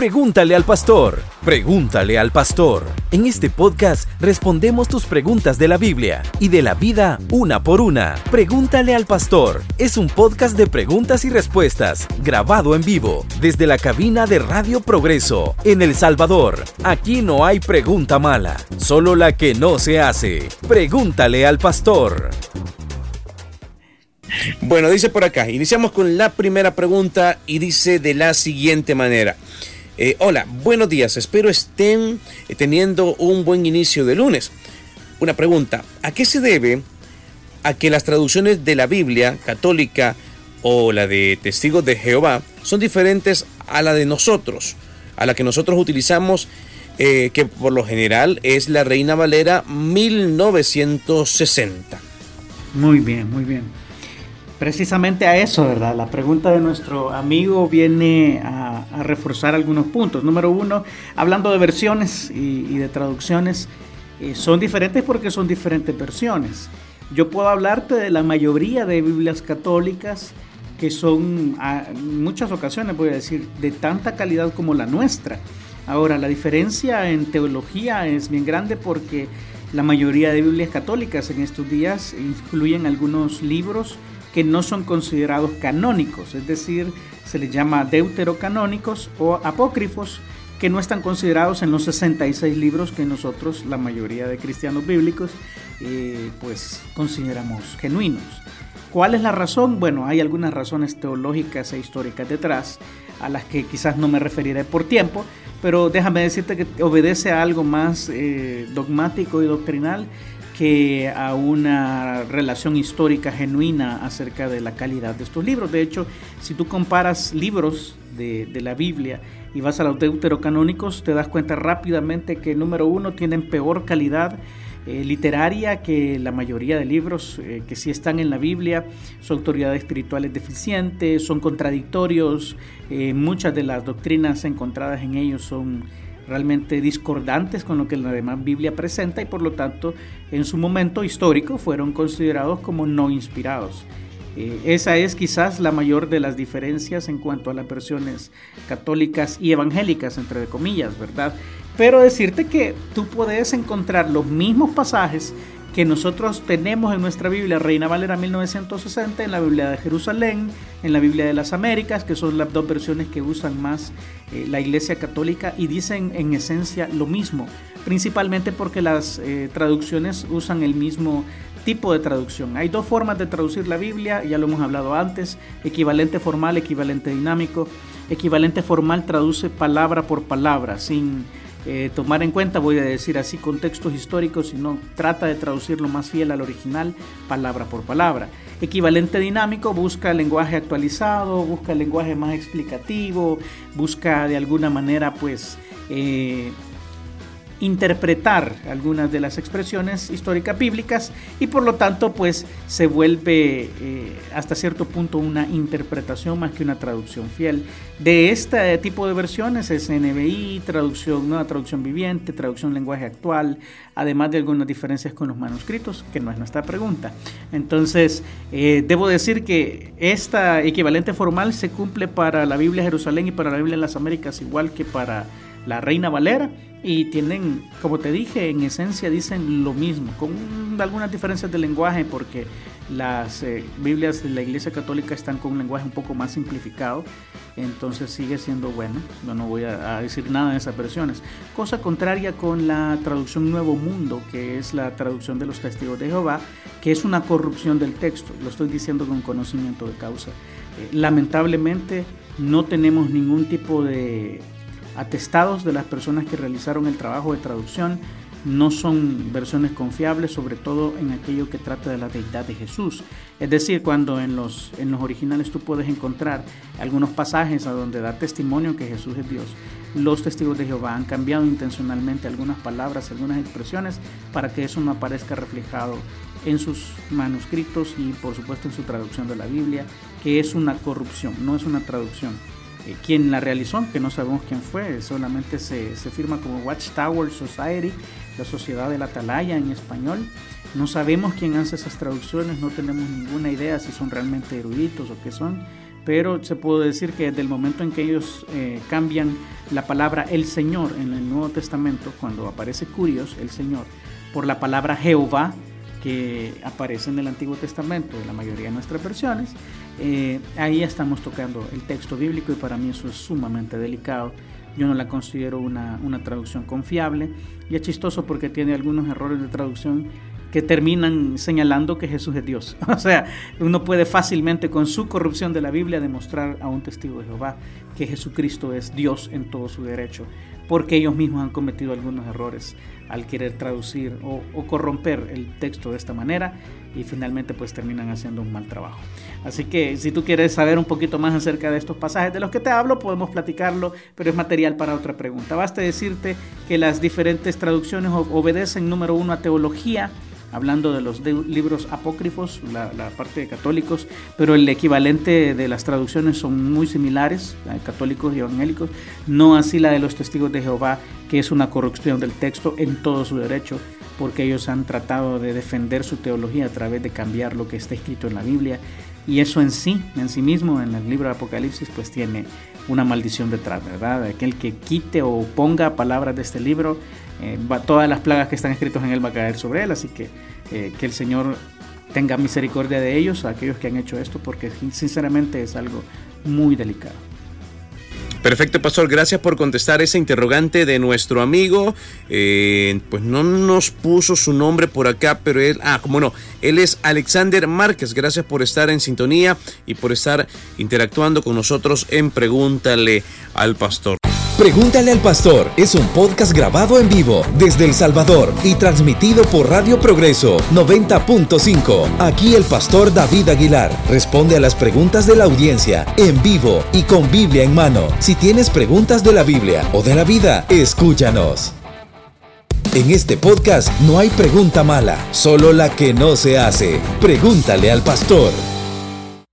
Pregúntale al pastor. Pregúntale al pastor. En este podcast respondemos tus preguntas de la Biblia y de la vida una por una. Pregúntale al pastor. Es un podcast de preguntas y respuestas grabado en vivo desde la cabina de Radio Progreso en El Salvador. Aquí no hay pregunta mala, solo la que no se hace. Pregúntale al pastor. Bueno, dice por acá, iniciamos con la primera pregunta y dice de la siguiente manera. Eh, hola, buenos días. Espero estén eh, teniendo un buen inicio de lunes. Una pregunta, ¿a qué se debe a que las traducciones de la Biblia católica o la de Testigos de Jehová son diferentes a la de nosotros, a la que nosotros utilizamos, eh, que por lo general es la Reina Valera 1960? Muy bien, muy bien precisamente a eso, ¿verdad? La pregunta de nuestro amigo viene a, reforzar algunos puntos. Número uno, hablando de versiones y, de traducciones, eh, son diferentes porque son diferentes versiones. Yo puedo hablarte de la mayoría de Biblias católicas que son, en muchas ocasiones voy a decir, de tanta calidad como la nuestra. Ahora, la diferencia en teología es bien grande porque la mayoría de Biblias católicas en estos días incluyen algunos libros que no son considerados canónicos, es decir, se les llama deuterocanónicos o apócrifos, que no están considerados en los 66 libros que nosotros, la mayoría de cristianos bíblicos, eh, pues consideramos genuinos. ¿Cuál es la razón? Bueno, hay algunas razones teológicas e históricas detrás, a las que quizás no me referiré por tiempo, pero déjame decirte que obedece a algo más eh, dogmático y doctrinal que a una relación histórica genuina acerca de la calidad de estos libros. De hecho, si tú comparas libros de, la Biblia y vas a los deuterocanónicos, te das cuenta rápidamente que, número uno, tienen peor calidad eh, literaria que la mayoría de libros eh, que sí están en la Biblia. Su autoridad espiritual es deficiente, son contradictorios, eh, muchas de las doctrinas encontradas en ellos son realmente discordantes con lo que la demás Biblia presenta y por lo tanto en su momento histórico fueron considerados como no inspirados. Eh, esa es quizás la mayor de las diferencias en cuanto a las versiones católicas y evangélicas, entre comillas, ¿verdad? Pero decirte que tú puedes encontrar los mismos pasajes que nosotros tenemos en nuestra Biblia, Reina Valera 1960, en la Biblia de Jerusalén, en la Biblia de las Américas, que son las dos versiones que usan más eh, la Iglesia Católica y dicen en esencia lo mismo, principalmente porque las eh, traducciones usan el mismo tipo de traducción. Hay dos formas de traducir la Biblia, ya lo hemos hablado antes, equivalente formal, equivalente dinámico. Equivalente formal traduce palabra por palabra, sin eh, tomar en cuenta, voy a decir así, contextos históricos, sino trata de traducirlo más fiel al original, palabra por palabra. Equivalente dinámico busca el lenguaje actualizado, busca el lenguaje más explicativo, busca de alguna manera pues eh, interpretar algunas de las expresiones históricas bíblicas y por lo tanto pues se vuelve eh, hasta cierto punto una interpretación más que una traducción fiel. De este tipo de versiones es NBI, traducción, nueva traducción viviente, traducción lenguaje actual, además de algunas diferencias con los manuscritos, que no es nuestra pregunta. Entonces, eh, debo decir que esta equivalente formal se cumple para la Biblia Jerusalén y para la Biblia de las Américas igual que para la Reina Valera y tienen, como te dije, en esencia dicen lo mismo, con algunas diferencias de lenguaje porque las eh, Biblias de la Iglesia Católica están con un lenguaje un poco más simplificado, entonces sigue siendo bueno, yo no voy a, decir nada de esas versiones. Cosa contraria con la traducción Nuevo Mundo, que es la traducción de los testigos de Jehová, que es una corrupción del texto, lo estoy diciendo con conocimiento de causa. Eh, lamentablemente no tenemos ningún tipo de atestados de las personas que realizaron el trabajo de traducción. No son versiones confiables, sobre todo en aquello que trata de la deidad de Jesús. Es decir, cuando en los, en los originales tú puedes encontrar algunos pasajes a donde da testimonio que Jesús es Dios, los testigos de Jehová han cambiado intencionalmente algunas palabras, algunas expresiones, para que eso no aparezca reflejado en sus manuscritos y por supuesto en su traducción de la Biblia, que es una corrupción, no es una traducción. Eh, quien la realizó, que no sabemos quién fue, solamente se, se, firma como Watchtower Society, la Sociedad de la Atalaya en español. No sabemos quién hace esas traducciones, no tenemos ninguna idea si son realmente eruditos o qué son, pero se puede decir que desde el momento en que ellos eh, cambian la palabra el Señor en el Nuevo Testamento, cuando aparece Curios, el Señor, por la palabra Jehová, que aparece en el Antiguo Testamento, en la mayoría de nuestras versiones, eh, ahí estamos tocando el texto bíblico y para mí eso es sumamente delicado. Yo no la considero una, una traducción confiable y es chistoso porque tiene algunos errores de traducción que terminan señalando que Jesús es Dios. O sea, uno puede fácilmente con su corrupción de la Biblia demostrar a un testigo de Jehová que Jesucristo es Dios en todo su derecho, porque ellos mismos han cometido algunos errores al querer traducir o, corromper el texto de esta manera y finalmente pues terminan haciendo un mal trabajo. Así que si tú quieres saber un poquito más acerca de estos pasajes de los que te hablo, podemos platicarlo, pero es material para otra pregunta. Basta decirte que las diferentes traducciones obedecen, número uno, a teología, hablando de los libros apócrifos, la, parte de católicos, pero el equivalente de las traducciones son muy similares, católicos y evangélicos, no así la de los testigos de Jehová, que es una corrupción del texto en todo su derecho, porque ellos han tratado de defender su teología a través de cambiar lo que está escrito en la Biblia, y eso en sí, en sí mismo, en el libro de Apocalipsis, pues tiene una maldición detrás, ¿verdad? Aquel que quite o ponga palabras de este libro, eh, todas las plagas que están escritas en él va a caer sobre él, así que eh, que el Señor tenga misericordia de ellos, a aquellos que han hecho esto, porque sinceramente es algo muy delicado. Perfecto, pastor. Gracias por contestar esa interrogante de nuestro amigo. Eh, pues no nos puso su nombre por acá, pero él, ah, como no, él es Alexander Márquez. Gracias por estar en sintonía y por estar interactuando con nosotros en Pregúntale al Pastor. Pregúntale al Pastor es un podcast grabado en vivo desde El Salvador y transmitido por Radio Progreso 90.5. Aquí el pastor David Aguilar responde a las preguntas de la audiencia en vivo y con Biblia en mano. Si tienes preguntas de la Biblia o de la vida, escúchanos. En este podcast no hay pregunta mala, solo la que no se hace. Pregúntale al pastor.